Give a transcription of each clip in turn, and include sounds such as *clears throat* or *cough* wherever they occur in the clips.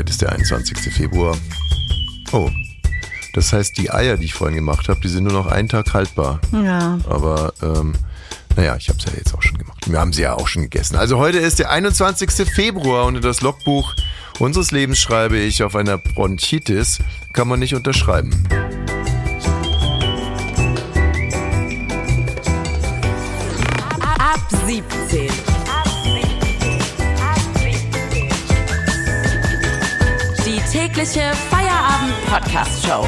Heute ist der 21. Februar. Oh, das heißt, die Eier, die ich vorhin gemacht habe, die sind nur noch einen Tag haltbar. Ja. Aber ähm, naja, ich habe es ja jetzt auch schon gemacht. Wir haben sie ja auch schon gegessen. Also heute ist der 21. Februar und in das Logbuch unseres Lebens schreibe ich, auf einer Bronchitis kann man nicht unterschreiben. Tägliche Feierabend-Podcast-Show.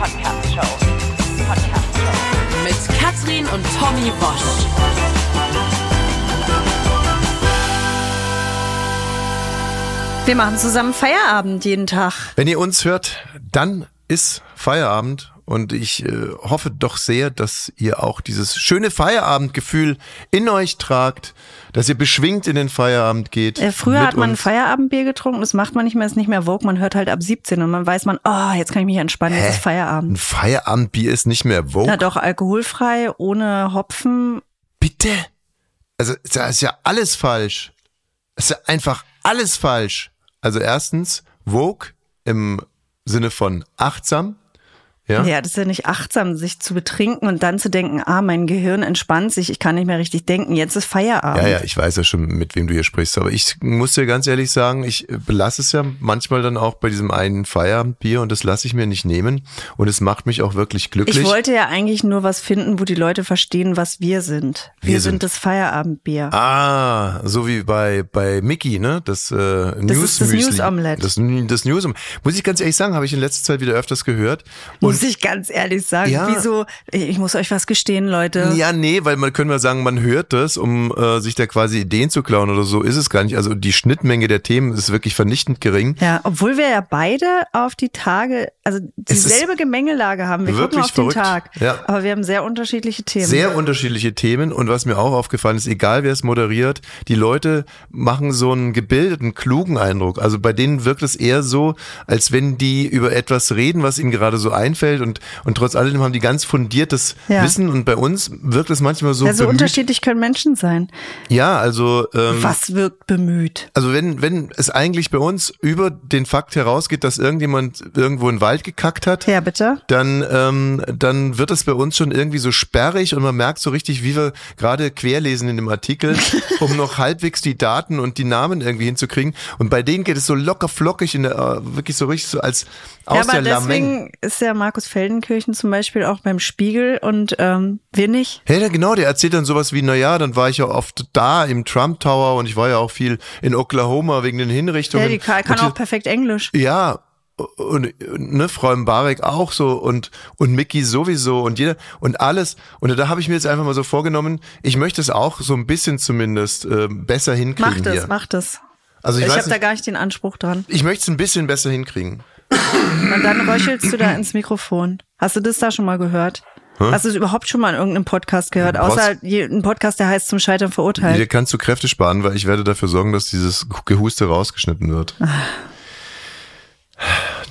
Podcast-Show. Podcast-Show. Mit Katrin und Tommy Bosch. Wir machen zusammen Feierabend jeden Tag. Wenn ihr uns hört, dann ist Feierabend und ich äh, hoffe doch sehr, dass ihr auch dieses schöne Feierabendgefühl in euch tragt, dass ihr beschwingt in den Feierabend geht. Äh, früher hat man ein. Feierabendbier getrunken, das macht man nicht mehr, ist nicht mehr Vogue, man hört halt ab 17 und man weiß man, oh, jetzt kann ich mich entspannen, jetzt ist Ein Feierabend. Feierabendbier ist nicht mehr Vogue. Na doch, alkoholfrei, ohne Hopfen. Bitte? Also, da ist ja alles falsch. Es ist ja einfach alles falsch. Also erstens, Vogue im Sinne von achtsam. Ja. Ja, das ist ja nicht achtsam, sich zu betrinken und dann zu denken, ah, mein Gehirn entspannt sich, ich kann nicht mehr richtig denken, jetzt ist Feierabend. Ja, ja, ich weiß ja schon, mit wem du hier sprichst, aber ich muss dir ganz ehrlich sagen, ich belasse es ja manchmal dann auch bei diesem einen Feierabendbier und das lasse ich mir nicht nehmen und es macht mich auch wirklich glücklich. Ich wollte ja eigentlich nur was finden, wo die Leute verstehen, was wir sind. Wir, Wir sind, sind- das Feierabendbier. Ah, so wie bei bei Mickey, ne? Das, äh, News ist das Müsli. News-Omelette. Das, das News Muss ich ganz ehrlich sagen, habe ich in letzter Zeit wieder öfters gehört. Muss ich ganz ehrlich sagen. Ja. Wieso? Ich muss euch was gestehen, Leute. Ja, nee, weil man können wir sagen, man hört das, um äh, sich da quasi Ideen zu klauen oder so ist es gar nicht. Also die Schnittmenge der Themen ist wirklich vernichtend gering. Ja, obwohl wir ja beide auf die Tage, also dieselbe Gemengelage haben. Wir gucken wirklich auf den verrückt. Tag. Ja. Aber wir haben sehr unterschiedliche Themen. Sehr unterschiedliche Themen und was mir auch aufgefallen ist, egal wer es moderiert, die Leute machen so einen gebildeten, klugen Eindruck. Also bei denen wirkt es eher so, als wenn die über etwas reden, was ihnen gerade so einfällt und, und trotz alledem haben die ganz fundiertes Ja. Wissen und bei uns wirkt es manchmal so ja, so bemüht. unterschiedlich können Menschen sein. Ja, also ähm, Was wirkt bemüht? Also wenn, wenn es eigentlich bei uns über den Fakt herausgeht, dass irgendjemand irgendwo einen Wald gekackt hat, Ja, bitte? dann, ähm, dann wird es bei uns schon irgendwie so sperrig und man merkt so richtig, wie wir gerade querlesen in dem Artikel, *laughs* um noch halbwegs die Daten und die Namen irgendwie hinzukriegen. Und bei denen geht es so locker flockig in der, äh, wirklich so richtig so als aus ja, aber der Lameng. deswegen ist ja Markus Feldenkirchen zum Beispiel auch beim Spiegel und ähm, wir nicht. Ja, ja, genau, der erzählt dann sowas wie, na ja, dann war ich ja oft da im Trump Tower und ich war ja auch viel in Oklahoma wegen den Hinrichtungen. Ja, die kann, kann auch perfekt Englisch. Ja, und ne, Frau Mbarek auch so und und Mickey sowieso und jeder und alles und da habe ich mir jetzt einfach mal so vorgenommen, ich möchte es auch so ein bisschen zumindest äh, besser hinkriegen Macht es, hier. macht es. Also ich, Ich, habe da gar nicht den Anspruch dran. ich möchte es ein bisschen besser hinkriegen. Und dann röchelst du da ins Mikrofon. Hast du das da schon mal gehört? Hast du es überhaupt schon mal in irgendeinem Podcast gehört? Was? Außer ein Podcast, der heißt zum Scheitern verurteilt. Hier kannst du Kräfte sparen, weil ich werde dafür sorgen, dass dieses Gehuste rausgeschnitten wird. Ah.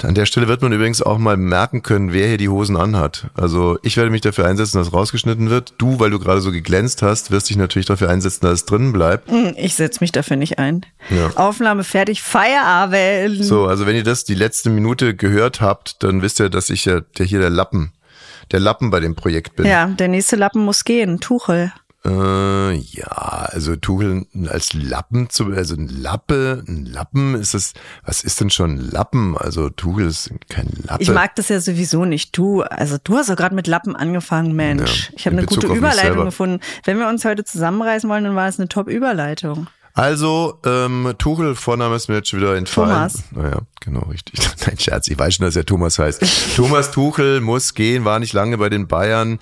An der Stelle wird man übrigens auch mal merken können, wer hier die Hosen anhat. Also ich werde mich dafür einsetzen, dass rausgeschnitten wird. Du, weil du gerade so geglänzt hast, wirst dich natürlich dafür einsetzen, dass es drinnen bleibt. Hm, Ich setze mich dafür nicht ein. Ja. Aufnahme fertig, Feierabend. So, also wenn ihr das die letzte Minute gehört habt, dann wisst ihr, dass ich ja der hier der Lappen, der Lappen bei dem Projekt bin. Ja, der nächste Lappen muss gehen. Tuchel. Äh, ja, also Tuchel als Lappen zu, also ein Lappe, ein Lappen ist das, was ist denn schon ein Lappen? Also Tuchel ist kein Lappe. Ich mag das ja sowieso nicht. Du, also du hast doch gerade mit Lappen angefangen, Mensch. Ja, ich habe in eine Bezug gute Überleitung gefunden. Wenn wir uns heute zusammenreißen wollen, dann war das eine Top-Überleitung. Also, ähm, Tuchel, Vorname ist mir jetzt wieder entfallen. Thomas. Naja, genau, richtig. *laughs* Nein, Scherz, ich weiß schon, dass er Thomas heißt. Thomas Tuchel muss gehen, war nicht lange bei den Bayern,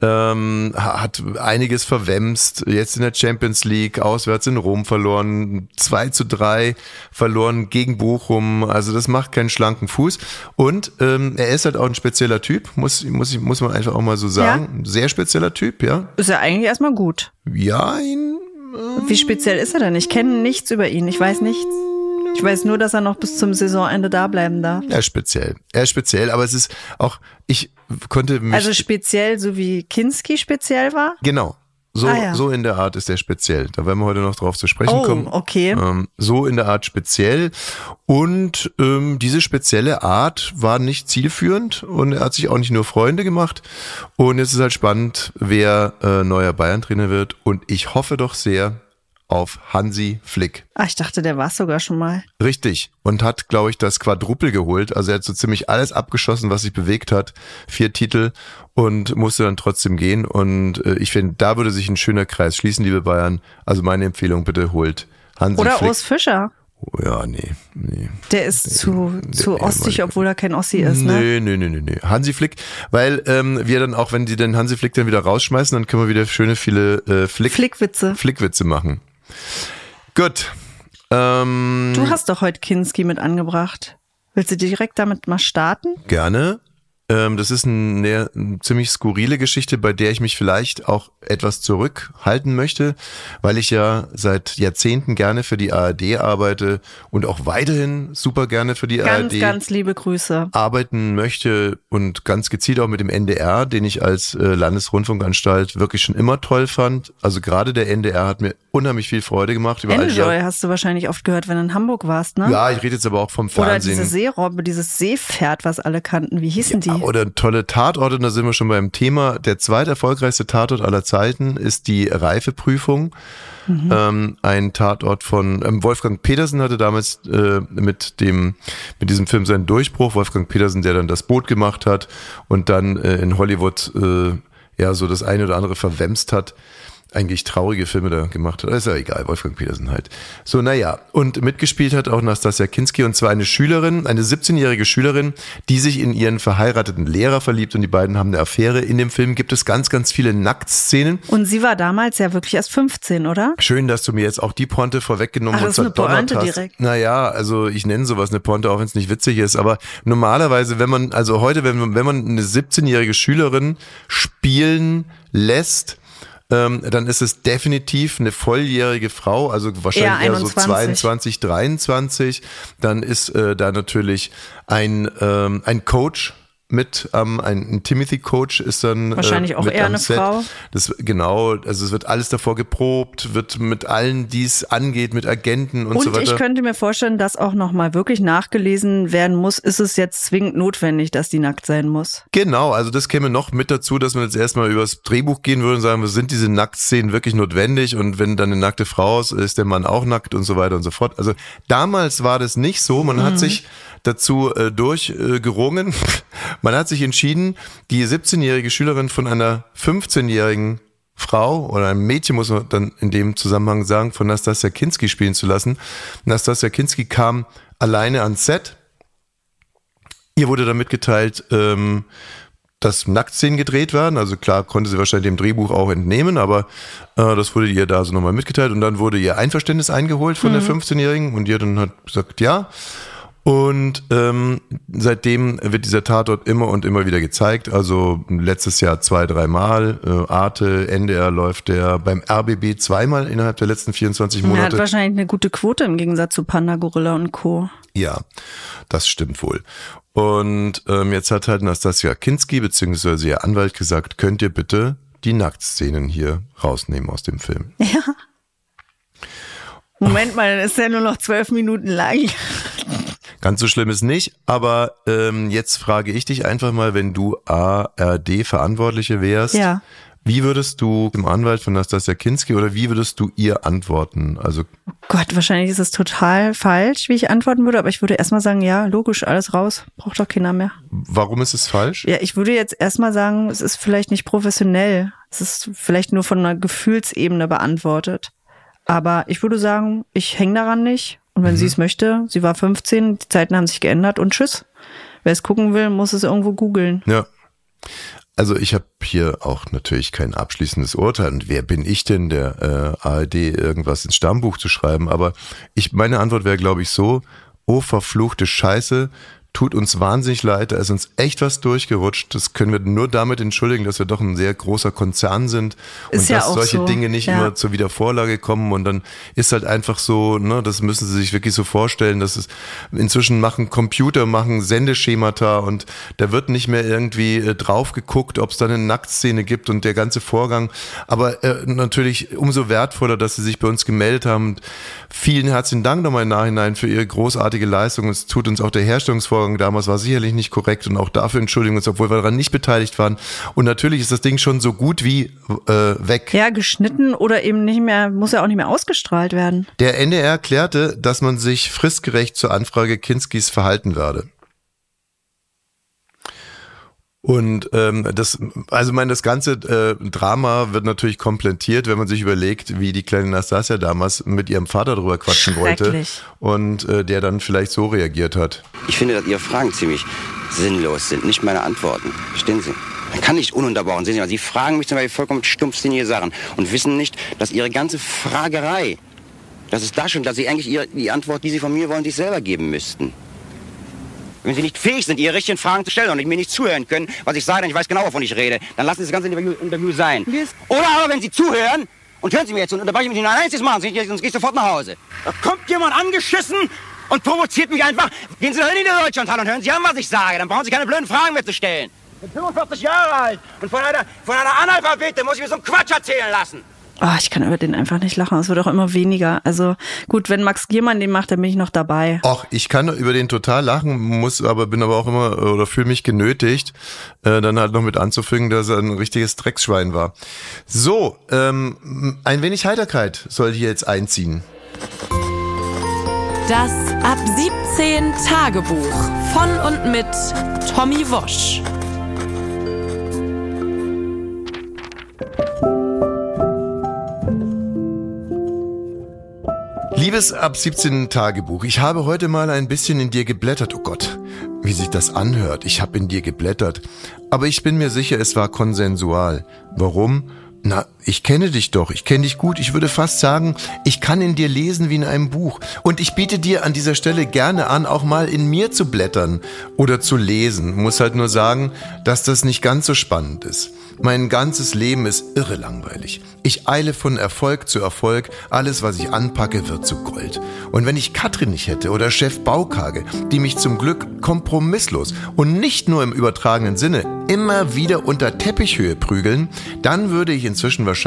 ähm, ha- hat einiges verwemst, jetzt in der Champions League, auswärts in Rom verloren, 2 zu 3 verloren gegen Bochum, also das macht keinen schlanken Fuß. Und ähm, er ist halt auch ein spezieller Typ, muss, muss, muss man einfach auch mal so sagen. Sehr spezieller Typ, ja. Ist ja eigentlich erstmal gut. Ja, ihn, Wie speziell ist er denn? Ich kenne nichts über ihn. Ich weiß nichts. Ich weiß nur, dass er noch bis zum Saisonende da bleiben darf. Er ist speziell. Er ist speziell, aber es ist auch, ich konnte mich. Also speziell, so wie Kinski speziell war. genau. So, Ah, ja. so in der Art ist er speziell. Da werden wir heute noch drauf zu sprechen Oh, kommen. okay. Ähm, so in der Art speziell. Und ähm, diese spezielle Art war nicht zielführend und er hat sich auch nicht nur Freunde gemacht. Und jetzt ist halt spannend, wer äh, neuer Bayern-Trainer wird. Und ich hoffe doch sehr auf Hansi Flick. Ah, ich dachte, der war es sogar schon mal. Richtig. Und hat, glaube ich, das Quadrupel geholt. Also er hat so ziemlich alles abgeschossen, was sich bewegt hat. Vier Titel und musste dann trotzdem gehen. Und äh, ich finde, da würde sich ein schöner Kreis schließen, liebe Bayern. Also meine Empfehlung, bitte holt Hansi Oder Flick. Urs Fischer. Oh, ja, nee, nee. Der ist zu, zu nee, ostig, Mann. obwohl er kein Ossi ist, ne? Nee, nee, nee, nee, nee. Hansi Flick, weil ähm, wir dann auch, wenn die den Hansi Flick dann wieder rausschmeißen, dann können wir wieder schöne viele äh, Flick, Flickwitze. Flickwitze machen. Gut. Ähm, Du hast doch heute Kinski mit angebracht. Willst du direkt damit mal starten? Gerne. Ähm, das ist ein, eine, eine ziemlich skurrile Geschichte, bei der ich mich vielleicht auch etwas zurückhalten möchte, weil ich ja seit Jahrzehnten gerne für die ARD arbeite und auch weiterhin super gerne für die Ganz, ARD ganz liebe Grüße. arbeiten möchte und ganz gezielt auch mit dem NDR, den ich als äh, Landesrundfunkanstalt wirklich schon immer toll fand. Also gerade der NDR hat mir unheimlich viel Freude gemacht über all die Enjoy hast du wahrscheinlich oft gehört, wenn du in Hamburg warst, ne? Ja, ich rede jetzt aber auch vom Oder Fernsehen. diese Seerobbe, dieses Seepferd, was alle kannten. Wie hießen die? Oder tolle Tatorte, und da sind wir schon beim Thema. Der zweiterfolgreichste Tatort aller Zeiten ist die Reifeprüfung. Mhm. Ähm, ein Tatort von ähm, Wolfgang Petersen hatte damals äh, mit dem mit diesem Film seinen Durchbruch. Wolfgang Petersen, der dann das Boot gemacht hat und dann äh, in Hollywood äh, ja so das eine oder andere verwemst hat eigentlich traurige Filme da gemacht hat. Ist ja egal, Wolfgang Petersen halt. So, naja. Und mitgespielt hat auch Nastasia Kinski und zwar eine Schülerin, eine 17-jährige Schülerin, die sich in ihren verheirateten Lehrer verliebt und die beiden haben eine Affäre. In dem Film gibt es ganz, ganz viele Nacktszenen. Und sie war damals ja wirklich erst 15, oder? Schön, dass du mir jetzt auch die Ponte vorweggenommen Ach, und das ist eine verdonnert Pointe hast. direkt. Naja, also ich nenne sowas eine Ponte, auch wenn es nicht witzig ist. Aber normalerweise, wenn man, also heute, wenn man, wenn man eine 17-jährige Schülerin spielen lässt, ähm, dann ist es definitiv eine volljährige Frau, also wahrscheinlich Eher eher, so 21. 22, 23. Dann ist äh, da natürlich ein, ähm, ein Coach mit, ähm, ein, Timothy-Coach ist dann Wahrscheinlich äh, auch eher eine Set. Frau. Das genau, also es wird alles davor geprobt, wird mit allen, die es angeht, mit Agenten und, Und so weiter. ich könnte mir vorstellen, dass auch nochmal wirklich nachgelesen werden muss, ist es jetzt zwingend notwendig, dass die nackt sein muss. Genau, also das käme noch mit dazu, dass man jetzt erstmal übers Drehbuch gehen würde und sagen, sind diese Nacktszenen wirklich notwendig? Und wenn dann eine nackte Frau ist, ist der Mann auch nackt und so weiter und so fort. Also damals war das nicht so. Man hat sich dazu äh, durchgerungen. *laughs* man hat sich entschieden, die 17-jährige Schülerin von einer 15-jährigen Frau oder einem Mädchen, muss man dann in dem Zusammenhang sagen, von Nastasia Kinski spielen zu lassen. Nastasia Kinski kam alleine ans Set. Ihr wurde dann mitgeteilt, ähm, dass Nacktszenen gedreht werden. Also klar konnte sie wahrscheinlich dem Drehbuch auch entnehmen, aber äh, das wurde ihr da so nochmal mitgeteilt und dann wurde ihr Einverständnis eingeholt von der 15-Jährigen und ihr dann hat gesagt, ja. Und ähm, seitdem wird dieser Tatort immer und immer wieder gezeigt. Also letztes Jahr zwei, dreimal. Äh, Arte, NDR läuft der beim RBB zweimal innerhalb der letzten 24 Er hat Monate. wahrscheinlich eine gute Quote im Gegensatz zu Panda, Gorilla und Co. Ja, das stimmt wohl. Und ähm, jetzt hat halt Nastasia Kinski beziehungsweise ihr Anwalt gesagt, könnt ihr bitte die Nacktszenen hier rausnehmen aus dem Film. Ja. Moment mal, dann ist ja nur noch zwölf Minuten lang. Ganz so schlimm ist nicht, aber ähm, jetzt frage ich dich einfach mal, wenn du ARD-Verantwortliche wärst, Ja. wie würdest du dem Anwalt von Nastasia Kinski oder wie würdest du ihr antworten? Also Gott, wahrscheinlich ist es total falsch, wie ich antworten würde, aber ich würde erstmal sagen, ja, logisch, alles raus, braucht doch keiner mehr. warum ist es falsch? Ja, ich würde jetzt erstmal sagen, es ist vielleicht nicht professionell. Es ist vielleicht nur von einer Gefühlsebene beantwortet. Aber ich würde sagen, ich hänge daran nicht. Und wenn sie es möchte, sie war 15, die Zeiten haben sich geändert und tschüss. Wer es gucken will, muss es irgendwo googeln. Ja. Also ich habe hier auch natürlich kein abschließendes Urteil. Und wer bin ich denn, der äh, ARD irgendwas ins Stammbuch zu schreiben? Aber ich meine Antwort wäre, glaube ich, so: Oh verfluchte Scheiße, tut uns wahnsinnig leid, da ist uns echt was durchgerutscht. Das können wir nur damit entschuldigen, dass wir doch ein sehr großer Konzern sind Ist und ja dass solche so. Dinge nicht Ja. immer zur Wiedervorlage kommen und dann ist halt einfach so, ne, das müssen Sie sich wirklich so vorstellen, dass es inzwischen machen Computer, machen Sendeschemata und da wird nicht mehr irgendwie äh, drauf geguckt, ob es da eine Nacktszene gibt und der ganze Vorgang. Aber äh, natürlich umso wertvoller, dass Sie sich bei uns gemeldet haben. Und vielen herzlichen Dank nochmal im Nachhinein für Ihre großartige Leistung. Es tut uns auch der Herstellungsvorgang damals war sicherlich nicht korrekt und auch dafür entschuldigen wir uns, obwohl wir daran nicht beteiligt waren. Und natürlich ist das Ding schon so gut wie äh, weg. Ja, geschnitten oder eben nicht mehr, muss ja auch nicht mehr ausgestrahlt werden. Der NDR erklärte, dass man sich fristgerecht zur Anfrage Kinskis verhalten werde. Und ähm, das, also mein, das ganze äh, Drama wird natürlich komplettiert, wenn man sich überlegt, wie die kleine Nastasia damals mit ihrem Vater drüber quatschen wollte und äh, der dann vielleicht so reagiert hat. Ich finde, dass Ihre Fragen ziemlich sinnlos sind, nicht meine Antworten. Verstehen Sie? Man kann nicht ununterbrochen sehen, weil Sie fragen mich zum Beispiel vollkommen stumpfsinnige Sachen und wissen nicht, dass Ihre ganze Fragerei, das ist da schon, dass Sie eigentlich Ihre, die Antwort, die Sie von mir wollen, sich selber geben müssten. Wenn Sie nicht fähig sind, Ihre richtigen Fragen zu stellen und mir nicht zuhören können, was ich sage, denn ich weiß genau, wovon ich rede, dann lassen Sie das ganze Interview, Interview sein. Oder aber, wenn Sie zuhören, und hören Sie mir jetzt, und unterbreche ich mich nicht ein einziges Mal, sonst gehe ich sofort nach Hause. Da kommt jemand angeschissen und provoziert mich einfach. Gehen Sie doch in die Deutschlandhalle und hören Sie an, was ich sage. Dann brauchen Sie keine blöden Fragen mehr zu stellen. Ich bin 45 Jahre alt und von einer, von einer Analphabete muss ich mir so einen Quatsch erzählen lassen. Oh, ich kann über den einfach nicht lachen. Es wird auch immer weniger. Also gut, wenn Max Giermann den macht, dann bin ich noch dabei. Och, ich kann über den total lachen, muss aber bin aber auch immer oder fühle mich genötigt, äh, dann halt noch mit anzufügen, dass er ein richtiges Drecksschwein war. So, ähm, ein wenig Heiterkeit soll hier jetzt einziehen. Das Ab 17 Tagebuch von und mit Tommy Wosch. Liebes ab 17 Tagebuch, ich habe heute mal ein bisschen in dir geblättert. Oh Gott, wie sich das anhört. Ich habe in dir geblättert. Aber ich bin mir sicher, es war konsensual. Warum? Na, ich kenne dich doch, ich kenne dich gut. Ich würde fast sagen, ich kann in dir lesen wie in einem Buch. Und ich biete dir an dieser Stelle gerne an, auch mal in mir zu blättern oder zu lesen. Muss halt nur sagen, dass das nicht ganz so spannend ist. Mein ganzes Leben ist irre langweilig. Ich eile von Erfolg zu Erfolg, alles, was ich anpacke, wird zu Gold. Und wenn ich Katrin nicht hätte oder Chef Baukage, die mich zum Glück kompromisslos und nicht nur im übertragenen Sinne immer wieder unter Teppichhöhe prügeln, dann würde ich inzwischen wahrscheinlich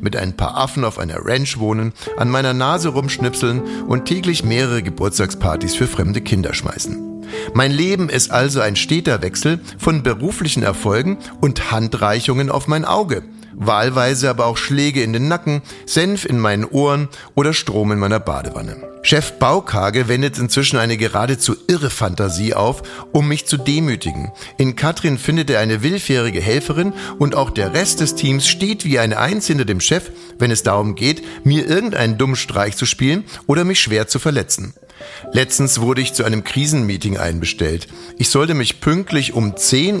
mit ein paar Affen auf einer Ranch wohnen, an meiner Nase rumschnipseln und täglich mehrere Geburtstagspartys für fremde Kinder schmeißen. Mein Leben ist also ein steter Wechsel von beruflichen Erfolgen und Handreichungen auf mein Auge. Wahlweise aber auch Schläge in den Nacken, Senf in meinen Ohren oder Strom in meiner Badewanne. Chef Baukage wendet inzwischen eine geradezu irre Fantasie auf, um mich zu demütigen. In Katrin findet er eine willfährige Helferin und auch der Rest des Teams steht wie eine Eins hinter dem Chef, wenn es darum geht, mir irgendeinen dummen Streich zu spielen oder mich schwer zu verletzen. Letztens wurde ich zu einem Krisenmeeting einbestellt. Ich sollte mich pünktlich um 10.10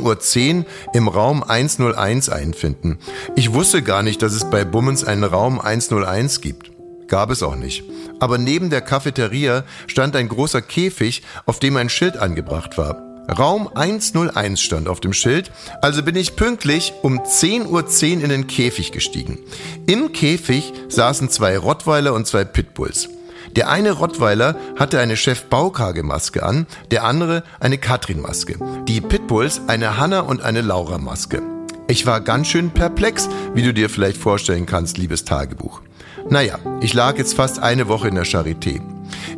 Uhr im Raum 101 einfinden. Ich wusste gar nicht, dass es bei Bummens einen Raum 101 gibt. Gab es auch nicht. Aber neben der Cafeteria stand ein großer Käfig, auf dem ein Schild angebracht war. Raum 101 stand auf dem Schild, also bin ich pünktlich um 10.10 Uhr in den Käfig gestiegen. Im Käfig saßen zwei Rottweiler und zwei Pitbulls. Der eine Rottweiler hatte eine Chef-Baukage-Maske an, der andere eine Katrin-Maske. Die Pitbulls eine Hanna- und eine Laura-Maske. Ich war ganz schön perplex, wie du dir vielleicht vorstellen kannst, liebes Tagebuch. Naja, ich lag jetzt fast eine Woche in der Charité.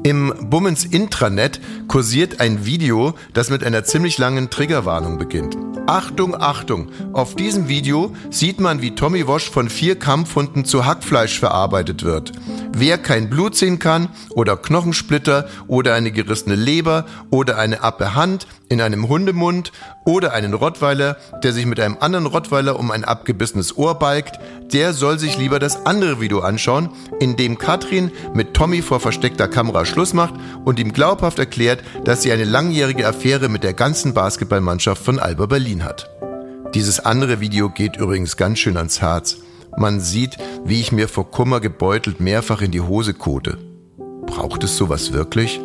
Im Bummens Intranet kursiert ein Video, das mit einer ziemlich langen Triggerwarnung beginnt. Achtung, Achtung! Auf diesem Video sieht man, wie Tommy Wosch von vier Kampfhunden zu Hackfleisch verarbeitet wird. Wer kein Blut sehen kann oder Knochensplitter oder eine gerissene Leber oder eine Appe Hand in einem Hundemund oder einen Rottweiler, der sich mit einem anderen Rottweiler um ein abgebissenes Ohr balgt, der soll sich lieber das andere Video anschauen, in dem Katrin mit Tommy vor versteckter Kamera Schluss macht und ihm glaubhaft erklärt, dass sie eine langjährige Affäre mit der ganzen Basketballmannschaft von Alba Berlin hat. Dieses andere Video geht übrigens ganz schön ans Herz. Man sieht, wie ich mir vor Kummer gebeutelt mehrfach in die Hose kote. Braucht es sowas wirklich?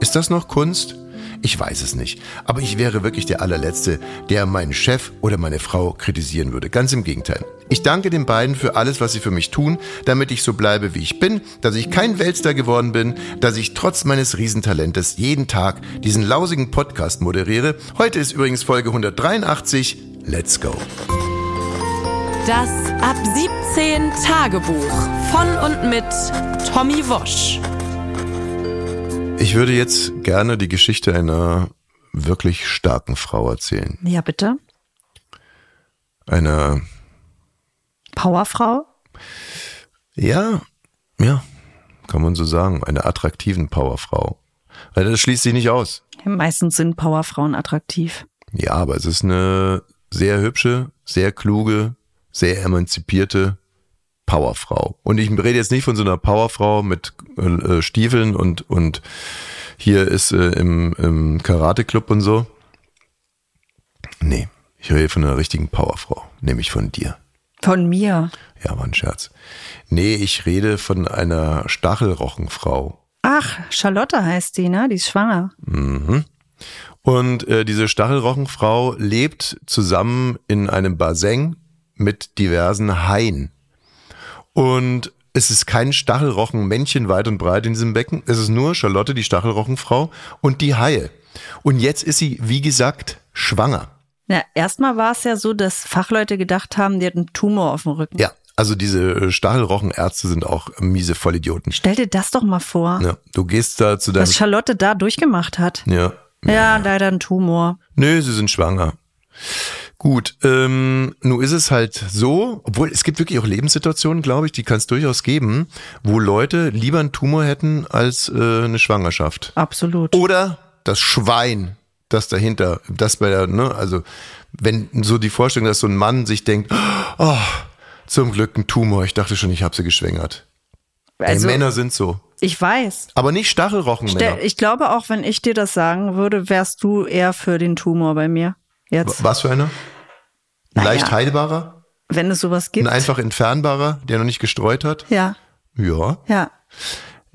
Ist das noch Kunst? Ich weiß es nicht. Aber ich wäre wirklich der allerletzte, der meinen Chef oder meine Frau kritisieren würde. Ganz im Gegenteil. Ich danke den beiden für alles, was sie für mich tun, damit ich so bleibe, wie ich bin, dass ich kein Weltstar geworden bin, dass ich trotz meines Riesentalentes jeden Tag diesen lausigen Podcast moderiere. Heute ist übrigens Folge 183. Let's go. Das Ab 17 Tagebuch von und mit Tommy Wosch. Ich würde jetzt gerne die Geschichte einer wirklich starken Frau erzählen. Ja, bitte. Einer, Powerfrau? ja, ja, kann man so sagen, einer attraktiven Powerfrau. Weil das schließt sich nicht aus. Meistens sind Powerfrauen attraktiv. Ja, aber es ist eine sehr hübsche, sehr kluge, sehr emanzipierte Powerfrau. Und ich rede jetzt nicht von so einer Powerfrau mit äh, Stiefeln und, und hier ist äh, im, im Karate-Club und so. Nee, ich rede von einer richtigen Powerfrau, nämlich von dir. Von mir. Ja, war ein Scherz. Nee, ich rede von einer Stachelrochenfrau. Ach, Charlotte heißt die, ne? Die ist schwanger. Und äh, diese Stachelrochenfrau lebt zusammen in einem Bassin mit diversen Haien. Und es ist kein Stachelrochenmännchen weit und breit in diesem Becken. Es ist nur Charlotte, die Stachelrochenfrau und die Haie. Und jetzt ist sie, wie gesagt, schwanger. Na, erstmal war es ja so, dass Fachleute gedacht haben, die hat einen Tumor auf dem Rücken. Ja, also diese äh, Stachelrochenärzte sind auch miese Vollidioten. Stell dir das doch mal vor, Ja, du gehst da zu deinem... was Charlotte da durchgemacht hat. Ja. Ja, leider ein Tumor. Nö, sie sind schwanger. Gut, ähm, nun ist es halt so, obwohl es gibt wirklich auch Lebenssituationen, glaube ich, die kann es durchaus geben, wo Leute lieber einen Tumor hätten als äh, eine Schwangerschaft. Absolut. Oder das Schwein, das dahinter, das bei der, ne, also wenn so die Vorstellung, dass so ein Mann sich denkt, oh, zum Glück ein Tumor, ich dachte schon, ich habe sie geschwängert. Ey, Also, Männer sind so. ich weiß. Aber nicht Stachelrochenmänner. Ich glaube auch, wenn ich dir das sagen würde, wärst du eher für den Tumor bei mir. Jetzt. Was für einer? Ein Naja. leicht heilbarer? Wenn es sowas gibt. Ein einfach entfernbarer, der noch nicht gestreut hat? Ja, Ja. ja.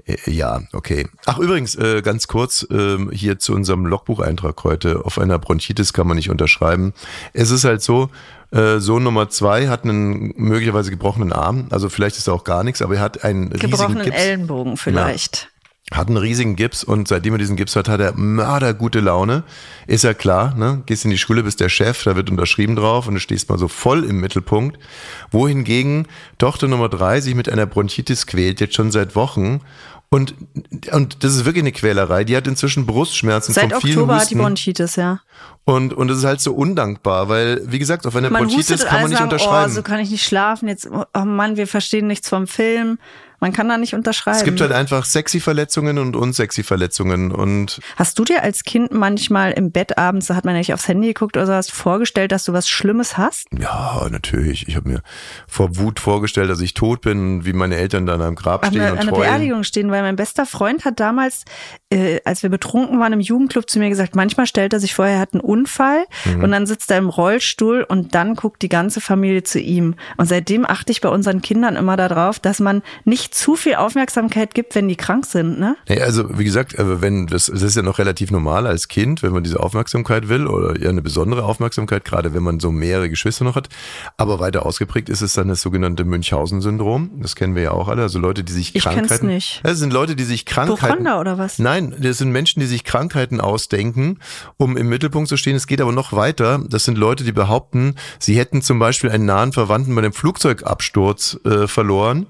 Äh, Ja, okay. Ach, übrigens, äh, ganz kurz ähm, hier zu unserem Logbucheintrag heute. Auf einer Bronchitis kann man nicht unterschreiben. Es ist halt so, äh, Sohn Nummer zwei hat einen möglicherweise gebrochenen Arm. Also vielleicht ist da auch gar nichts, aber er hat einen riesigen Gebrochenen Gips. Ellenbogen vielleicht. Hat einen riesigen Gips und seitdem er diesen Gips hat, hat er mördergute Laune. Ist ja klar, ne? Gehst in die Schule, bist der Chef, da wird unterschrieben drauf und du stehst mal so voll im Mittelpunkt. Wohingegen Tochter Nummer drei sich mit einer Bronchitis quält, jetzt schon seit Wochen. Und, und das ist wirklich eine Quälerei. Die hat inzwischen Brustschmerzen Seit von vielen Oktober hat die Husten. Bronchitis, ja. Und, und es ist halt so undankbar, weil, wie gesagt, auf einer Man Bronchitis kann man alle nicht sagen, unterschreiben. oh, so kann ich nicht schlafen. Jetzt, oh Mann, wir verstehen nichts vom Film. Man kann da nicht unterschreiben. es gibt halt einfach sexy Verletzungen und unsexy Verletzungen und Hast du dir als Kind manchmal im Bett abends, da hat man ja nicht aufs Handy geguckt oder so, hast vorgestellt, dass du was Schlimmes hast? Ja, natürlich. Ich habe mir vor Wut vorgestellt, dass ich tot bin, wie meine Eltern dann am Grab An stehen einer, und an heulen. Beerdigung stehen, weil mein bester Freund hat damals, äh, als wir betrunken waren im Jugendclub, zu mir gesagt, manchmal stellt er sich vor, er hat einen Unfall Mhm. und dann sitzt er im Rollstuhl und dann guckt die ganze Familie zu ihm. Und seitdem achte ich bei unseren Kindern immer darauf, dass man nicht zu viel Aufmerksamkeit gibt, wenn die krank sind, ne? Nee, also wie gesagt, äh, wenn das, das ist ja noch relativ normal als Kind, wenn man diese Aufmerksamkeit will oder ja eine besondere Aufmerksamkeit, gerade wenn man so mehrere Geschwister noch hat. Aber weiter ausgeprägt ist es dann das sogenannte Münchhausen-Syndrom. Das kennen wir ja auch alle. Also Leute, die sich Ich kenn's Krankheiten. nicht. Ja, Das sind Leute, die sich Krankheiten. Hypochonder oder was? Nein, das sind Menschen, die sich Krankheiten ausdenken, um im Mittelpunkt zu stehen. Es geht aber noch weiter. Das sind Leute, die behaupten, sie hätten zum Beispiel einen nahen Verwandten bei einem Flugzeugabsturz äh, verloren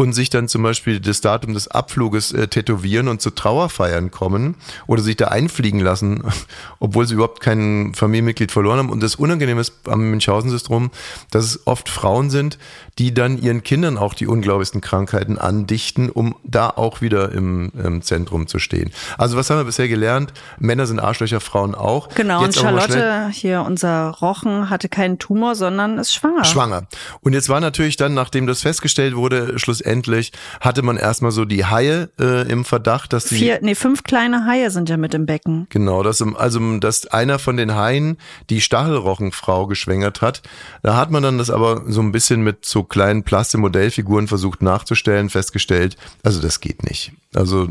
und sich dann zum Beispiel das Datum des Abfluges äh, tätowieren und zu Trauerfeiern kommen oder sich da einfliegen lassen, *laughs* obwohl sie überhaupt kein Familienmitglied verloren haben. Und das Unangenehme ist am Münchhausen-Syndrom, dass es oft Frauen sind, die dann ihren Kindern auch die unglaublichsten Krankheiten andichten, um da auch wieder im, im Zentrum zu stehen. Also was haben wir bisher gelernt? Männer sind Arschlöcher, Frauen auch. Genau, Jetzt und Charlotte, hier unser Rochen, hatte keinen Tumor, sondern ist schwanger. schwanger. Und jetzt war natürlich dann, nachdem das festgestellt wurde, schlussendlich letztendlich hatte man erstmal so die Haie äh, im Verdacht, dass die Vier, nee, fünf kleine Haie sind ja mit im Becken. Genau, dass, im- also dass einer von den Haien die Stachelrochenfrau geschwängert hat. Da hat man dann das aber so ein bisschen mit so kleinen Plastemodellfiguren versucht nachzustellen, festgestellt, also das geht nicht. Also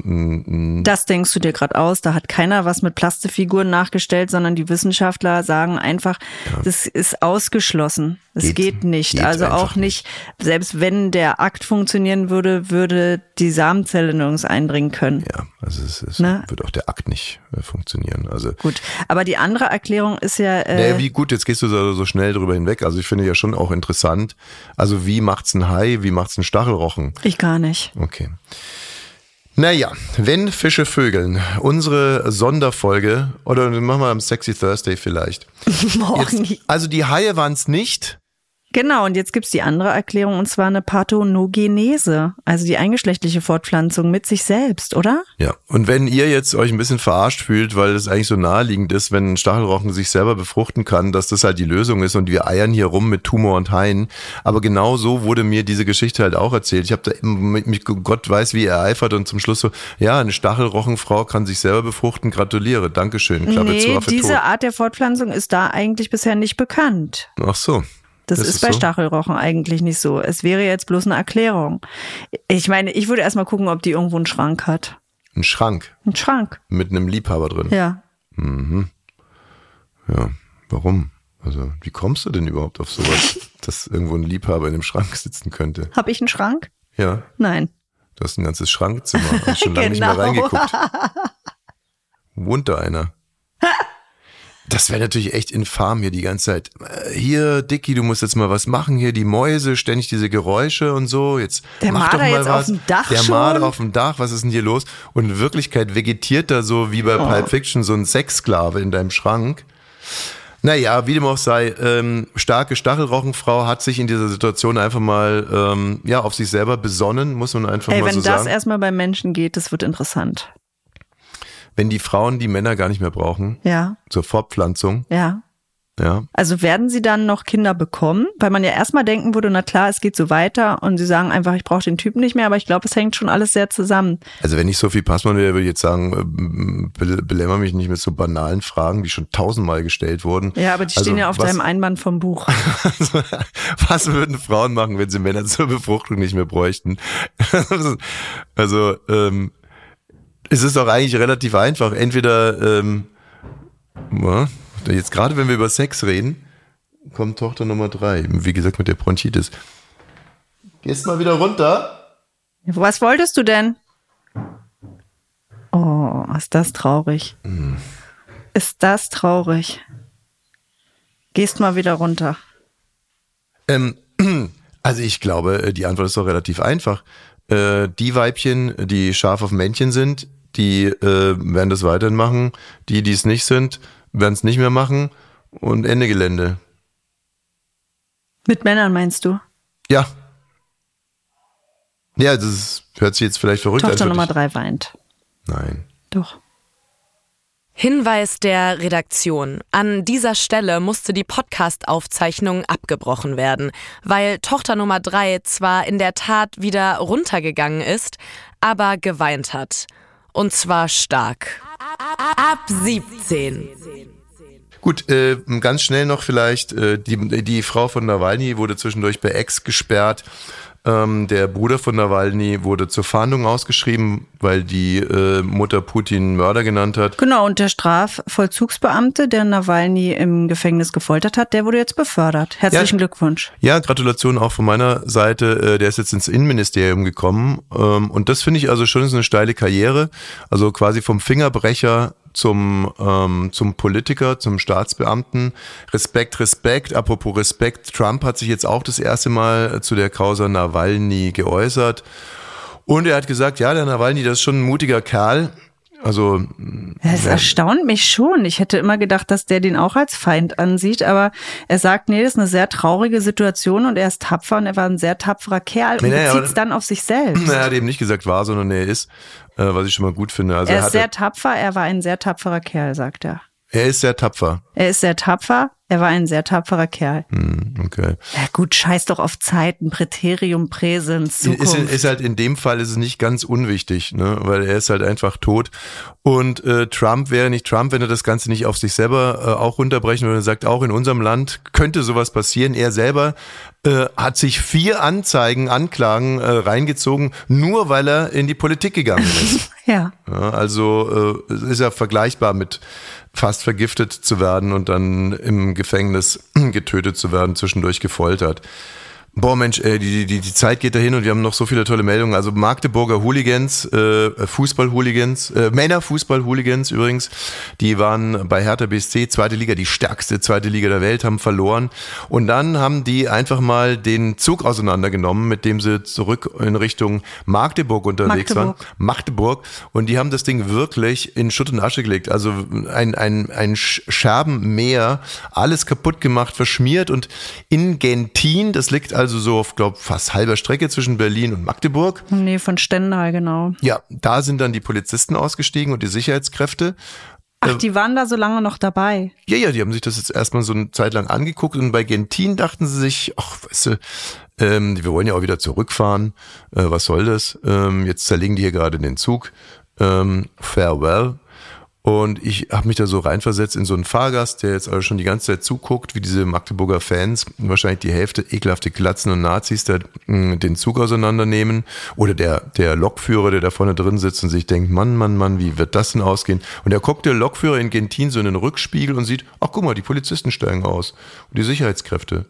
Das denkst du dir gerade aus. Da hat keiner was mit Plastikfiguren nachgestellt, sondern die Wissenschaftler sagen einfach, das ist ausgeschlossen. Es Geht- geht, nicht. geht also auch nicht, selbst wenn der Akt funktionieren würde, würde die Samenzelle nirgends eindringen können. ja, also es, es Ne? wird auch der Akt nicht äh, funktionieren. Also Gut. Aber die andere Erklärung ist ja, äh, Naja, wie gut, jetzt gehst du so, so schnell drüber hinweg. Also ich finde ja schon auch interessant. Also wie macht's ein Hai, wie macht's ein Stachelrochen? ich gar nicht. Okay. Naja, wenn Fische vögeln, unsere Sonderfolge, oder machen wir am Sexy Thursday vielleicht. *laughs* Morgen. Jetzt, also die Haie waren's nicht. Genau, und jetzt gibt's die andere Erklärung, und zwar eine Parthonogenese, also die eingeschlechtliche Fortpflanzung mit sich selbst, oder? Ja, und wenn ihr jetzt euch ein bisschen verarscht fühlt, weil es eigentlich so naheliegend ist, wenn ein Stachelrochen sich selber befruchten kann, dass das halt die Lösung ist und wir eiern hier rum mit Tumor und Haien. Aber genau so wurde mir diese Geschichte halt auch erzählt. Ich habe da mich, Gott weiß wie ereifert und zum Schluss so, ja, eine Stachelrochenfrau kann sich selber befruchten, gratuliere, Dankeschön, Klappe zu, nee, Affe diese tot. Art der Fortpflanzung ist da eigentlich bisher nicht bekannt. Ach so. Das, ist, bei so? Stachelrochen eigentlich nicht so. Es wäre jetzt bloß eine Erklärung. Ich meine, ich würde erstmal gucken, ob die irgendwo einen Schrank hat. Ein Schrank Ein Schrank, mit einem Liebhaber drin. ja. Ja, warum? Also, wie kommst du denn überhaupt auf sowas, *laughs* dass irgendwo ein Liebhaber in einem Schrank sitzen könnte? Habe ich einen Schrank? Ja, Nein. du hast ein ganzes Schrankzimmer. Ich schon *laughs* lange nicht mehr Genau. reingeguckt. *laughs* Wohnt da einer? Das wäre natürlich echt infam hier die ganze Zeit. Äh, Hier, Dicky, du musst jetzt mal was machen. Hier die Mäuse, ständig diese Geräusche und so. Jetzt Der mach doch Marder mal jetzt was. auf dem Dach Der schon? Marder auf dem Dach, was ist denn hier los? Und in Wirklichkeit vegetiert da so wie bei Oh. Pulp Fiction so ein Sexsklave in deinem Schrank. Naja, wie dem auch sei, ähm, starke Stachelrochenfrau hat sich in dieser Situation einfach mal ähm, ja, auf sich selber besonnen, muss man einfach Ey, mal wenn so das sagen. erstmal bei Menschen geht, das wird interessant. Wenn die Frauen die Männer gar nicht mehr brauchen, Ja, zur Fortpflanzung, ja. ja. Also werden sie dann noch Kinder bekommen? Weil man ja erstmal denken würde, na klar, es geht so weiter und sie sagen einfach, ich brauche den Typen nicht mehr, aber ich glaube, es hängt schon alles sehr zusammen. Also wenn ich Sophie Passmann wäre, würde ich jetzt sagen, be belämmer mich nicht mit so banalen Fragen, die schon tausendmal gestellt wurden. Ja, aber die Also stehen ja auf was, deinem Einband vom Buch. *laughs* was würden Frauen machen, wenn sie Männer zur Befruchtung nicht mehr bräuchten? *laughs* also ähm, es ist doch eigentlich relativ einfach. Entweder, ähm, jetzt gerade wenn wir über Sex reden, kommt Tochter Nummer drei. Wie gesagt, mit der Bronchitis. Gehst mal wieder runter? Was wolltest du denn? Oh, ist das traurig. Ist das traurig. Gehst mal wieder runter. Ähm, *clears throat* also ich glaube, äh, die Antwort ist doch relativ einfach. Äh, die Weibchen, die scharf auf Männchen sind, die äh, werden das weiterhin machen. Die, die es nicht sind, werden es nicht mehr machen. Und Ende Gelände. Mit Männern meinst du? Ja. Ja, das ist, hört sich jetzt vielleicht verrückt an. Tochter Nummer drei weint. Nein. Doch. Hinweis der Redaktion. An dieser Stelle musste die Podcast-Aufzeichnung abgebrochen werden, weil Tochter Nummer drei zwar in der Tat wieder runtergegangen ist, aber geweint hat. Und zwar stark. Ab 17. Gut, äh, ganz schnell noch vielleicht, äh, die, die Frau von Nawalny wurde zwischendurch bei Ex gesperrt. Ähm, der Bruder von Nawalny wurde zur Fahndung ausgeschrieben, weil die äh, Mutter Putin Mörder genannt hat. Genau, und der Strafvollzugsbeamte, der Nawalny im Gefängnis gefoltert hat, der wurde jetzt befördert. Herzlichen Ja. Glückwunsch. Ja, Gratulation auch von meiner Seite. Äh, Der ist jetzt ins Innenministerium gekommen. Ähm, Und das finde ich also schon ist eine steile Karriere. Also quasi vom Fingerbrecher zum, ähm, zum Politiker, zum Staatsbeamten. Respekt, Respekt. Apropos Respekt, Trump hat sich jetzt auch das erste Mal zu der Causa Nawalny geäußert. Und er hat gesagt, ja, der Nawalny, das ist schon ein mutiger Kerl. Also Es erstaunt mich schon. Ich hätte immer gedacht, dass der den auch als Feind ansieht, aber er sagt, nee, das ist eine sehr traurige Situation und er ist tapfer und er war ein sehr tapferer Kerl und Nee, bezieht aber- es dann auf sich selbst. er hat eben nicht gesagt war, sondern er ist, äh, was ich schon mal gut finde. Also er er, ist hat, sehr tapfer, er war ein sehr tapferer Kerl, sagt er. er ist sehr tapfer. Er ist sehr tapfer, Er war ein sehr tapferer Kerl. Hm, okay. Ja gut, scheiß doch auf Zeiten, Präterium, Präsens, Zukunft. Ist, ist halt in dem Fall ist es nicht ganz unwichtig, ne? weil er ist halt einfach tot. Und äh, Trump wäre nicht Trump, wenn er das Ganze nicht auf sich selber äh, auch runterbrechen würde. Er sagt, auch in unserem Land könnte sowas passieren. Er selber äh, hat sich vier Anzeigen, Anklagen äh, reingezogen, nur weil er in die Politik gegangen ist. *laughs* ja. ja. Also äh, ist ja vergleichbar mit fast vergiftet zu werden und dann im Gefängnis *clears throat* getötet zu werden, zwischendurch gefoltert. Boah, Mensch, ey, die, die, die Zeit geht dahin und wir haben noch so viele tolle Meldungen. Also Magdeburger Hooligans, äh, Fußball-Hooligans, äh, Männer-Fußball-Hooligans übrigens, die waren bei Hertha BSC, zweite Liga, die stärkste zweite Liga der Welt, haben verloren. Und dann haben die einfach mal den Zug auseinandergenommen, mit dem sie zurück in Richtung Magdeburg unterwegs Magdeburg. waren. Magdeburg. Und die haben das Ding wirklich in Schutt und Asche gelegt. Also ein, ein, ein Scherbenmeer, alles kaputt gemacht, verschmiert. Und in Gentin, das liegt also so auf, glaube fast halber Strecke zwischen Berlin und Magdeburg. Nee, von Stendal, genau. Ja, da sind dann die Polizisten ausgestiegen und die Sicherheitskräfte. Ach, die waren da so lange noch dabei. Ja, ja, die haben sich das jetzt erstmal so eine Zeit lang angeguckt und bei Gentin dachten sie sich, ach, weißt du, ähm, wir wollen ja auch wieder zurückfahren, äh, was soll das? Ähm, jetzt zerlegen die hier gerade den Zug. Ähm, farewell. Und ich habe mich da so reinversetzt in so einen Fahrgast, der jetzt also schon die ganze Zeit zuguckt, wie diese Magdeburger Fans, wahrscheinlich die Hälfte ekelhafte Glatzen und Nazis da mh, den Zug auseinandernehmen. Oder der, der Lokführer, der da vorne drin sitzt und sich denkt, Mann, Mann, Mann, wie wird das denn ausgehen? Und der guckt der Lokführer in Gentin so in den Rückspiegel und sieht, ach guck mal, die Polizisten steigen aus und die Sicherheitskräfte.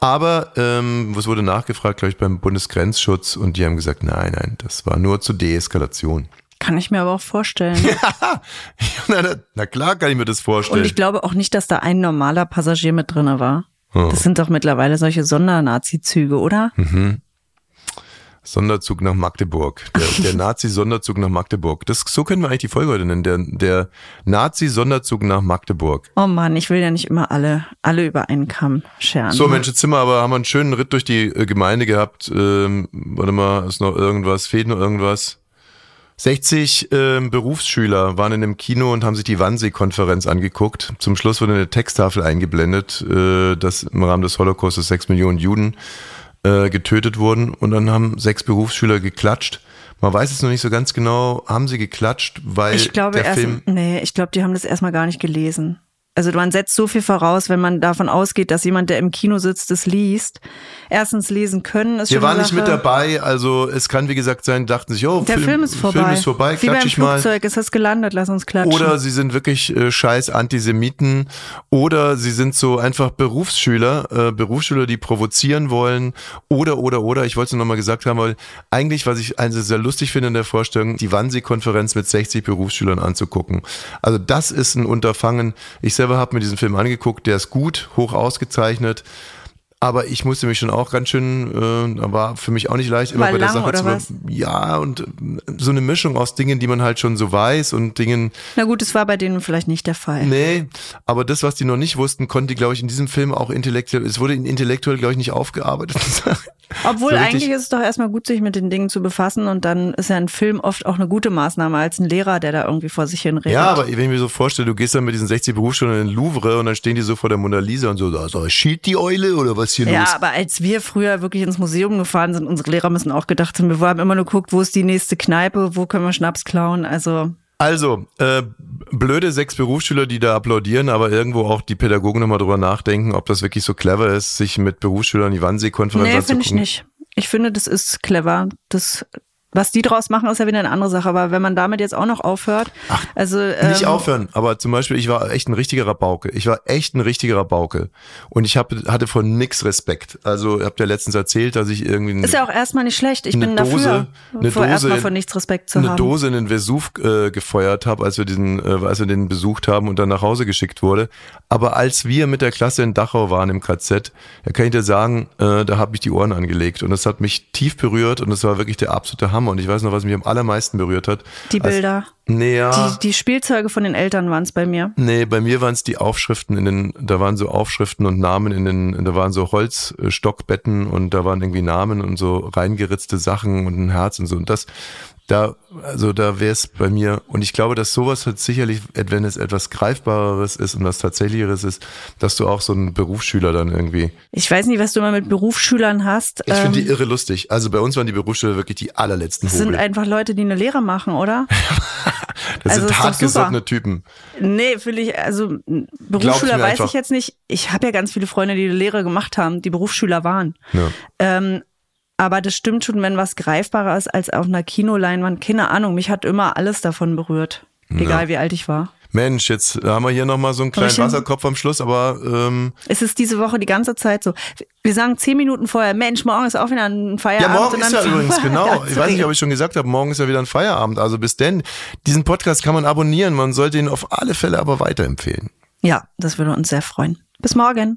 Aber ähm, was wurde nachgefragt, glaube ich, beim Bundesgrenzschutz und die haben gesagt, nein, nein, das war nur zur Deeskalation. Kann ich mir aber auch vorstellen. *laughs* na, na, na klar kann ich mir das vorstellen. Und ich glaube auch nicht, dass da ein normaler Passagier mit drinne war. Oh. Das sind doch mittlerweile solche Sondernazi-Züge, oder? Sonderzug nach Magdeburg. Der, der Nazi-Sonderzug nach Magdeburg. Das, so können wir eigentlich die Folge heute nennen. Der, der Nazi-Sonderzug nach Magdeburg. Oh Mann, ich will ja nicht immer alle, alle über einen Kamm scheren. So, Mensch, wir aber, haben wir einen schönen Ritt durch die äh, Gemeinde gehabt. Ähm, warte mal, ist noch irgendwas, fehlt noch irgendwas? 60 ähm, Berufsschüler waren in einem Kino und haben sich die Wannsee-Konferenz angeguckt. Zum Schluss wurde eine Texttafel eingeblendet, äh, dass im Rahmen des Holocaustes sechs Millionen Juden äh, getötet wurden. Und dann haben sechs Berufsschüler geklatscht. Man weiß es noch nicht so ganz genau, haben sie geklatscht, weil Ich glaube der erst, Film... nee, ich glaube, die haben das erstmal gar nicht gelesen. Also man setzt so viel voraus, wenn man davon ausgeht, dass jemand, der im Kino sitzt, das liest. Erstens lesen können ist Wir schon waren nicht mit dabei, also es kann wie gesagt sein, dachten sich, oh, Der Film, ist vorbei. Film ist vorbei, Wie klatsch beim ich mal. Flugzeug, ist das gelandet, lass uns klatschen. Oder sie sind wirklich äh, scheiß Antisemiten. Oder sie sind so einfach Berufsschüler, äh, Berufsschüler, die provozieren wollen. Oder, oder, oder, ich wollte es nochmal gesagt haben, weil eigentlich, was ich also sehr lustig finde in der Vorstellung, die Wannsee-Konferenz mit 60 Berufsschülern anzugucken. Also das ist ein Unterfangen. Ich selber habe mir diesen Film angeguckt, der ist gut, hoch ausgezeichnet. Aber ich musste mich schon auch ganz schön, äh, war für mich auch nicht leicht, immer War bei der lang, Sache oder zu was? Ja, und äh, so eine Mischung aus Dingen, die man halt schon so weiß und Dingen, Na gut, das war bei denen vielleicht nicht der Fall. Nee, aber das, was die noch nicht wussten, konnte, glaube ich, in diesem Film auch intellektuell, es wurde intellektuell, glaube ich, nicht aufgearbeitet. *laughs* Obwohl So eigentlich ist es doch erstmal gut, sich mit den Dingen zu befassen und dann ist ja ein Film oft auch eine gute Maßnahme als ein Lehrer, der da irgendwie vor sich hin redet. ja, aber wenn ich mir so vorstelle, du gehst dann mit diesen 60 Berufsschulen in den Louvre und dann stehen die so vor der Mona Lisa und so, da so, schielt die Eule oder was hier Ja, los? aber als wir früher wirklich ins Museum gefahren sind, unsere Lehrer müssen auch gedacht haben, wir haben immer nur geguckt, wo ist die nächste Kneipe, wo können wir Schnaps klauen. Also Also, äh, blöde sechs Berufsschüler, die da applaudieren, aber irgendwo auch die Pädagogen nochmal drüber nachdenken, ob das wirklich so clever ist, sich mit Berufsschülern die Wannsee-Konferenz nee, finde ich nicht. Ich finde, das ist clever. Das, was die draus machen, ist ja wieder eine andere Sache. Aber wenn man damit jetzt auch noch aufhört, also Nicht ähm, aufhören, aber zum Beispiel, ich war echt ein richtiger Rabauke. Ich war echt ein richtiger Rabauke. Und ich hab, hatte von nix Respekt. Also, ihr habt ja letztens erzählt, dass ich irgendwie Ist ja auch erstmal nicht schlecht. Ich eine bin Dose- dafür, eine vor Dose erstmal von nichts Respekt zu eine haben. Dose in den Vesuv äh, gefeuert habe, als wir diesen, äh, als wir den besucht haben und dann nach Hause geschickt wurde. Aber als wir mit der Klasse in Dachau waren im KZ, da kann ich dir sagen, äh, da habe ich die Ohren angelegt und das hat mich tief berührt und das war wirklich der absolute Hammer. Und ich weiß noch, was mich am allermeisten berührt hat. Die als, Bilder. Nee, ja. Die, die Spielzeuge von den Eltern waren es bei mir. Nee, bei mir waren es die Aufschriften in den, da waren so Aufschriften und Namen in den, da waren so Holzstockbetten und da waren irgendwie Namen und so reingeritzte Sachen und ein Herz und so. Und das, da, also da wäre es bei mir, und ich glaube, dass sowas halt sicherlich, wenn es etwas Greifbareres ist und was Tatsächlicheres ist, dass du auch so einen Berufsschüler dann irgendwie. Ich weiß nicht, was du immer mit Berufsschülern hast. Ich finde die Ähm, irre lustig. Also bei uns waren die Berufsschüler wirklich die allerletzten Das sind Hobel. einfach Leute, die eine Lehre machen, oder? *laughs* Das also sind hartgesottene. Typen. Nee, finde ich, also Berufsschüler weiß einfach. ich jetzt nicht. Ich habe ja ganz viele Freunde, die eine Lehre gemacht haben, die Berufsschüler waren. Ja. Ähm, aber das stimmt schon, wenn was greifbarer ist als auf einer Kinoleinwand. Keine Ahnung, mich hat immer alles davon berührt. Egal wie alt ich war. Mensch, jetzt haben wir hier nochmal so einen kleinen Wasserkopf am Schluss, aber ähm, Es ist diese Woche die ganze Zeit so. Wir sagen zehn Minuten vorher, Mensch, morgen ist auch wieder ein ja, Feierabend. morgen und ist ja *laughs* übrigens, genau. Ich weiß nicht, ob ich schon gesagt habe, morgen ist ja wieder ein Feierabend. Also bis denn, diesen Podcast kann man abonnieren. Man sollte ihn auf alle Fälle aber weiterempfehlen. Ja, das würde uns sehr freuen. Bis morgen.